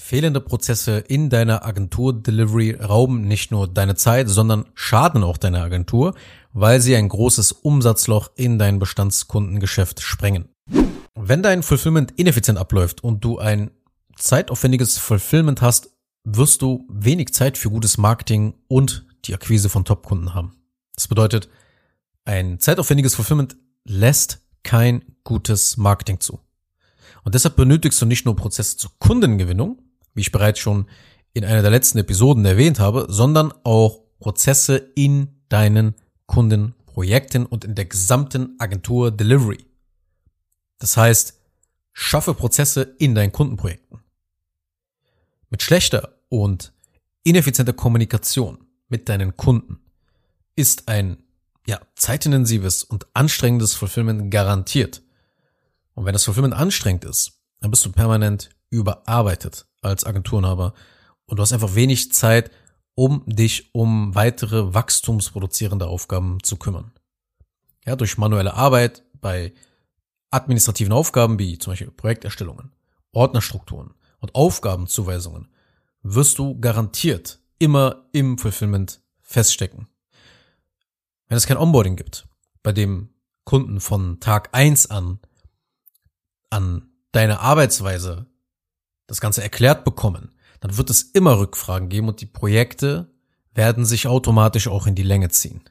Fehlende Prozesse in deiner Agentur-Delivery rauben nicht nur deine Zeit, sondern schaden auch deiner Agentur, weil sie ein großes Umsatzloch in dein Bestandskundengeschäft sprengen. Wenn dein Fulfillment ineffizient abläuft und du ein zeitaufwendiges Fulfillment hast, wirst du wenig Zeit für gutes Marketing und die Akquise von Top-Kunden haben. Das bedeutet, ein zeitaufwendiges Fulfillment lässt kein gutes Marketing zu. Und deshalb benötigst du nicht nur Prozesse zur Kundengewinnung, wie ich bereits schon in einer der letzten Episoden erwähnt habe, sondern auch Prozesse in deinen Kundenprojekten und in der gesamten Agentur Delivery. Das heißt, schaffe Prozesse in deinen Kundenprojekten. Mit schlechter und ineffizienter Kommunikation mit deinen Kunden ist ein ja, zeitintensives und anstrengendes Fulfillment garantiert. Und wenn das Fulfillment anstrengend ist, dann bist du permanent überarbeitet als Agenturenhaber und du hast einfach wenig Zeit, um dich um weitere wachstumsproduzierende Aufgaben zu kümmern. Ja, durch manuelle Arbeit bei administrativen Aufgaben wie zum Beispiel Projekterstellungen, Ordnerstrukturen und Aufgabenzuweisungen wirst du garantiert immer im Fulfillment feststecken. Wenn es kein Onboarding gibt, bei dem Kunden von Tag eins an an deine Arbeitsweise das Ganze erklärt bekommen, dann wird es immer Rückfragen geben und die Projekte werden sich automatisch auch in die Länge ziehen.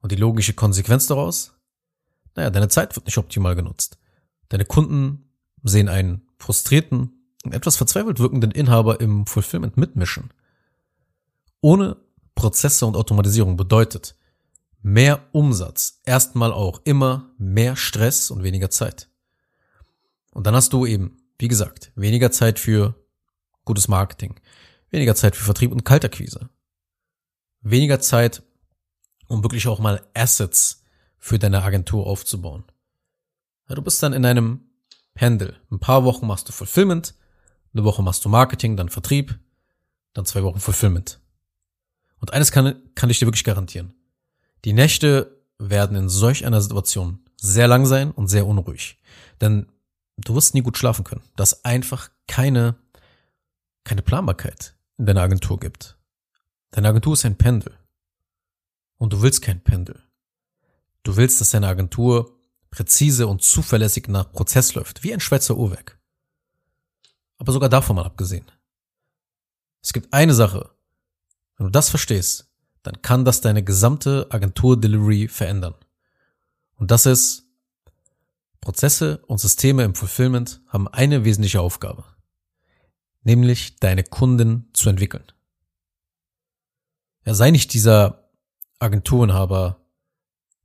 Und die logische Konsequenz daraus? Naja, deine Zeit wird nicht optimal genutzt. Deine Kunden sehen einen frustrierten, etwas verzweifelt wirkenden Inhaber im Fulfillment mitmischen. Ohne Prozesse und Automatisierung bedeutet mehr Umsatz erstmal auch immer mehr Stress und weniger Zeit. Und dann hast du eben wie gesagt, weniger Zeit für gutes Marketing, weniger Zeit für Vertrieb und Kaltakquise, weniger Zeit, um wirklich auch mal Assets für deine Agentur aufzubauen. Ja, du bist dann in einem Pendel. Ein paar Wochen machst du Fulfillment, eine Woche machst du Marketing, dann Vertrieb, dann zwei Wochen Fulfillment. Und eines kann, kann ich dir wirklich garantieren. Die Nächte werden in solch einer Situation sehr lang sein und sehr unruhig. Denn du wirst nie gut schlafen können, dass einfach keine, keine Planbarkeit in deiner Agentur gibt. Deine Agentur ist ein Pendel. Und du willst kein Pendel. Du willst, dass deine Agentur präzise und zuverlässig nach Prozess läuft, wie ein Schweizer Uhrwerk. Aber sogar davon mal abgesehen. Es gibt eine Sache. Wenn du das verstehst, dann kann das deine gesamte Agentur-Delivery verändern. Und das ist, Prozesse und Systeme im Fulfillment haben eine wesentliche Aufgabe, nämlich deine Kunden zu entwickeln. Ja, sei nicht dieser Agenturenhaber,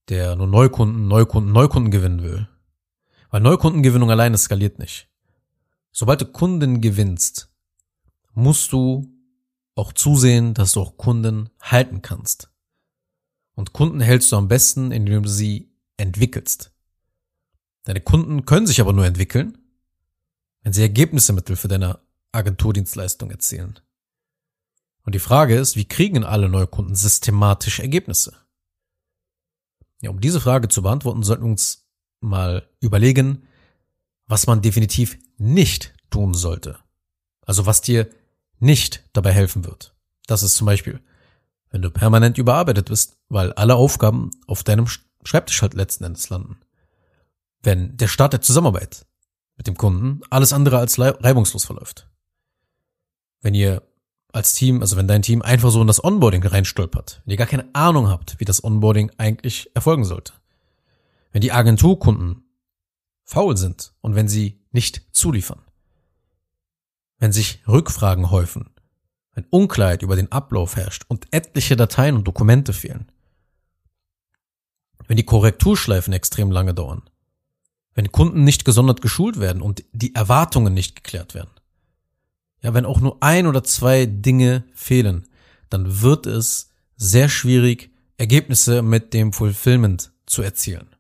der nur Neukunden, Neukunden, Neukunden gewinnen will. Weil Neukundengewinnung alleine skaliert nicht. Sobald du Kunden gewinnst, musst du auch zusehen, dass du auch Kunden halten kannst. Und Kunden hältst du am besten, indem du sie entwickelst. Deine Kunden können sich aber nur entwickeln, wenn sie Ergebnisse mithilfe deiner Agenturdienstleistung erzielen. Und die Frage ist, wie kriegen alle neue Kunden systematisch Ergebnisse? Ja, um diese Frage zu beantworten, sollten wir uns mal überlegen, was man definitiv nicht tun sollte. Also was dir nicht dabei helfen wird. Das ist zum Beispiel, wenn du permanent überarbeitet bist, weil alle Aufgaben auf deinem Schreibtisch halt letzten Endes landen wenn der Start der Zusammenarbeit mit dem Kunden alles andere als reibungslos verläuft. Wenn ihr als Team, also wenn dein Team einfach so in das Onboarding reinstolpert, wenn ihr gar keine Ahnung habt, wie das Onboarding eigentlich erfolgen sollte. Wenn die Agenturkunden faul sind und wenn sie nicht zuliefern. Wenn sich Rückfragen häufen, wenn Unklarheit über den Ablauf herrscht und etliche Dateien und Dokumente fehlen. Wenn die Korrekturschleifen extrem lange dauern wenn Kunden nicht gesondert geschult werden und die Erwartungen nicht geklärt werden. Ja, wenn auch nur ein oder zwei Dinge fehlen, dann wird es sehr schwierig, Ergebnisse mit dem Fulfillment zu erzielen.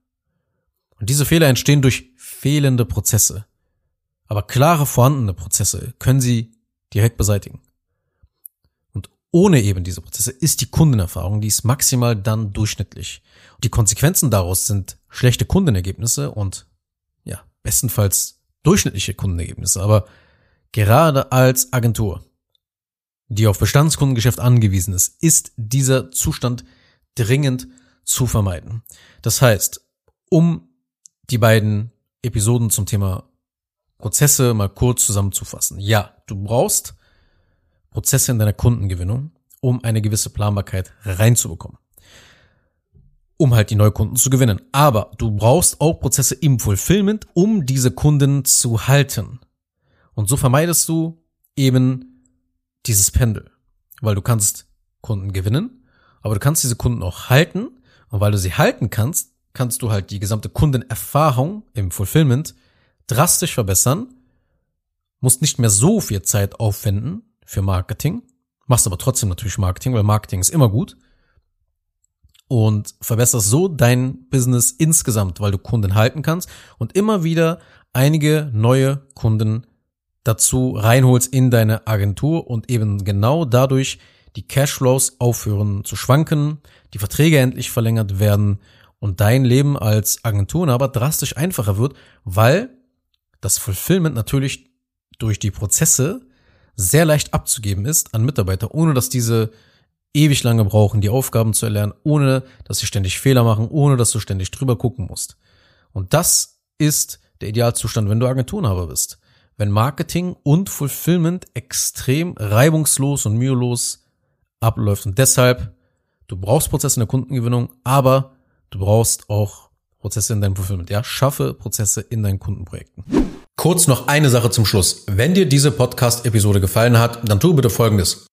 Und diese Fehler entstehen durch fehlende Prozesse. Aber klare vorhandene Prozesse können sie direkt beseitigen. Und ohne eben diese Prozesse ist die Kundenerfahrung, die ist maximal dann durchschnittlich. Und die Konsequenzen daraus sind schlechte Kundenergebnisse und bestenfalls durchschnittliche Kundenergebnisse, aber Gerade als Agentur, die auf Bestandskundengeschäft angewiesen ist, ist dieser Zustand dringend zu vermeiden. Das heißt, um die beiden Episoden zum Thema Prozesse mal kurz zusammenzufassen. Ja, du brauchst Prozesse in deiner Kundengewinnung, um eine gewisse Planbarkeit reinzubekommen. Um halt die Neukunden zu gewinnen. Aber du brauchst auch Prozesse im Fulfillment, um diese Kunden zu halten. Und so vermeidest du eben dieses Pendel. Weil du kannst Kunden gewinnen, aber du kannst diese Kunden auch halten. Und weil du sie halten kannst, kannst du halt die gesamte Kundenerfahrung im Fulfillment drastisch verbessern, musst nicht mehr so viel Zeit aufwenden für Marketing, machst aber trotzdem natürlich Marketing, weil Marketing ist immer gut und verbesserst so dein Business insgesamt, weil du Kunden halten kannst und immer wieder einige neue Kunden dazu reinholst in deine Agentur und eben genau dadurch die Cashflows aufhören zu schwanken, die Verträge endlich verlängert werden und dein Leben als Agenturenhaber drastisch einfacher wird, weil das Fulfillment natürlich durch die Prozesse sehr leicht abzugeben ist an Mitarbeiter, ohne dass diese ewig lange brauchen, die Aufgaben zu erlernen, ohne dass sie ständig Fehler machen, ohne dass du ständig drüber gucken musst. Und das ist der Idealzustand, wenn du Agenturenhaber bist. Wenn Marketing und Fulfillment extrem reibungslos und mühelos abläuft. Und deshalb, du brauchst Prozesse in der Kundengewinnung, aber du brauchst auch Prozesse in deinem Fulfillment. Ja, schaffe Prozesse in deinen Kundenprojekten. Kurz noch eine Sache zum Schluss. Wenn dir diese Podcast-Episode gefallen hat, dann tu bitte Folgendes.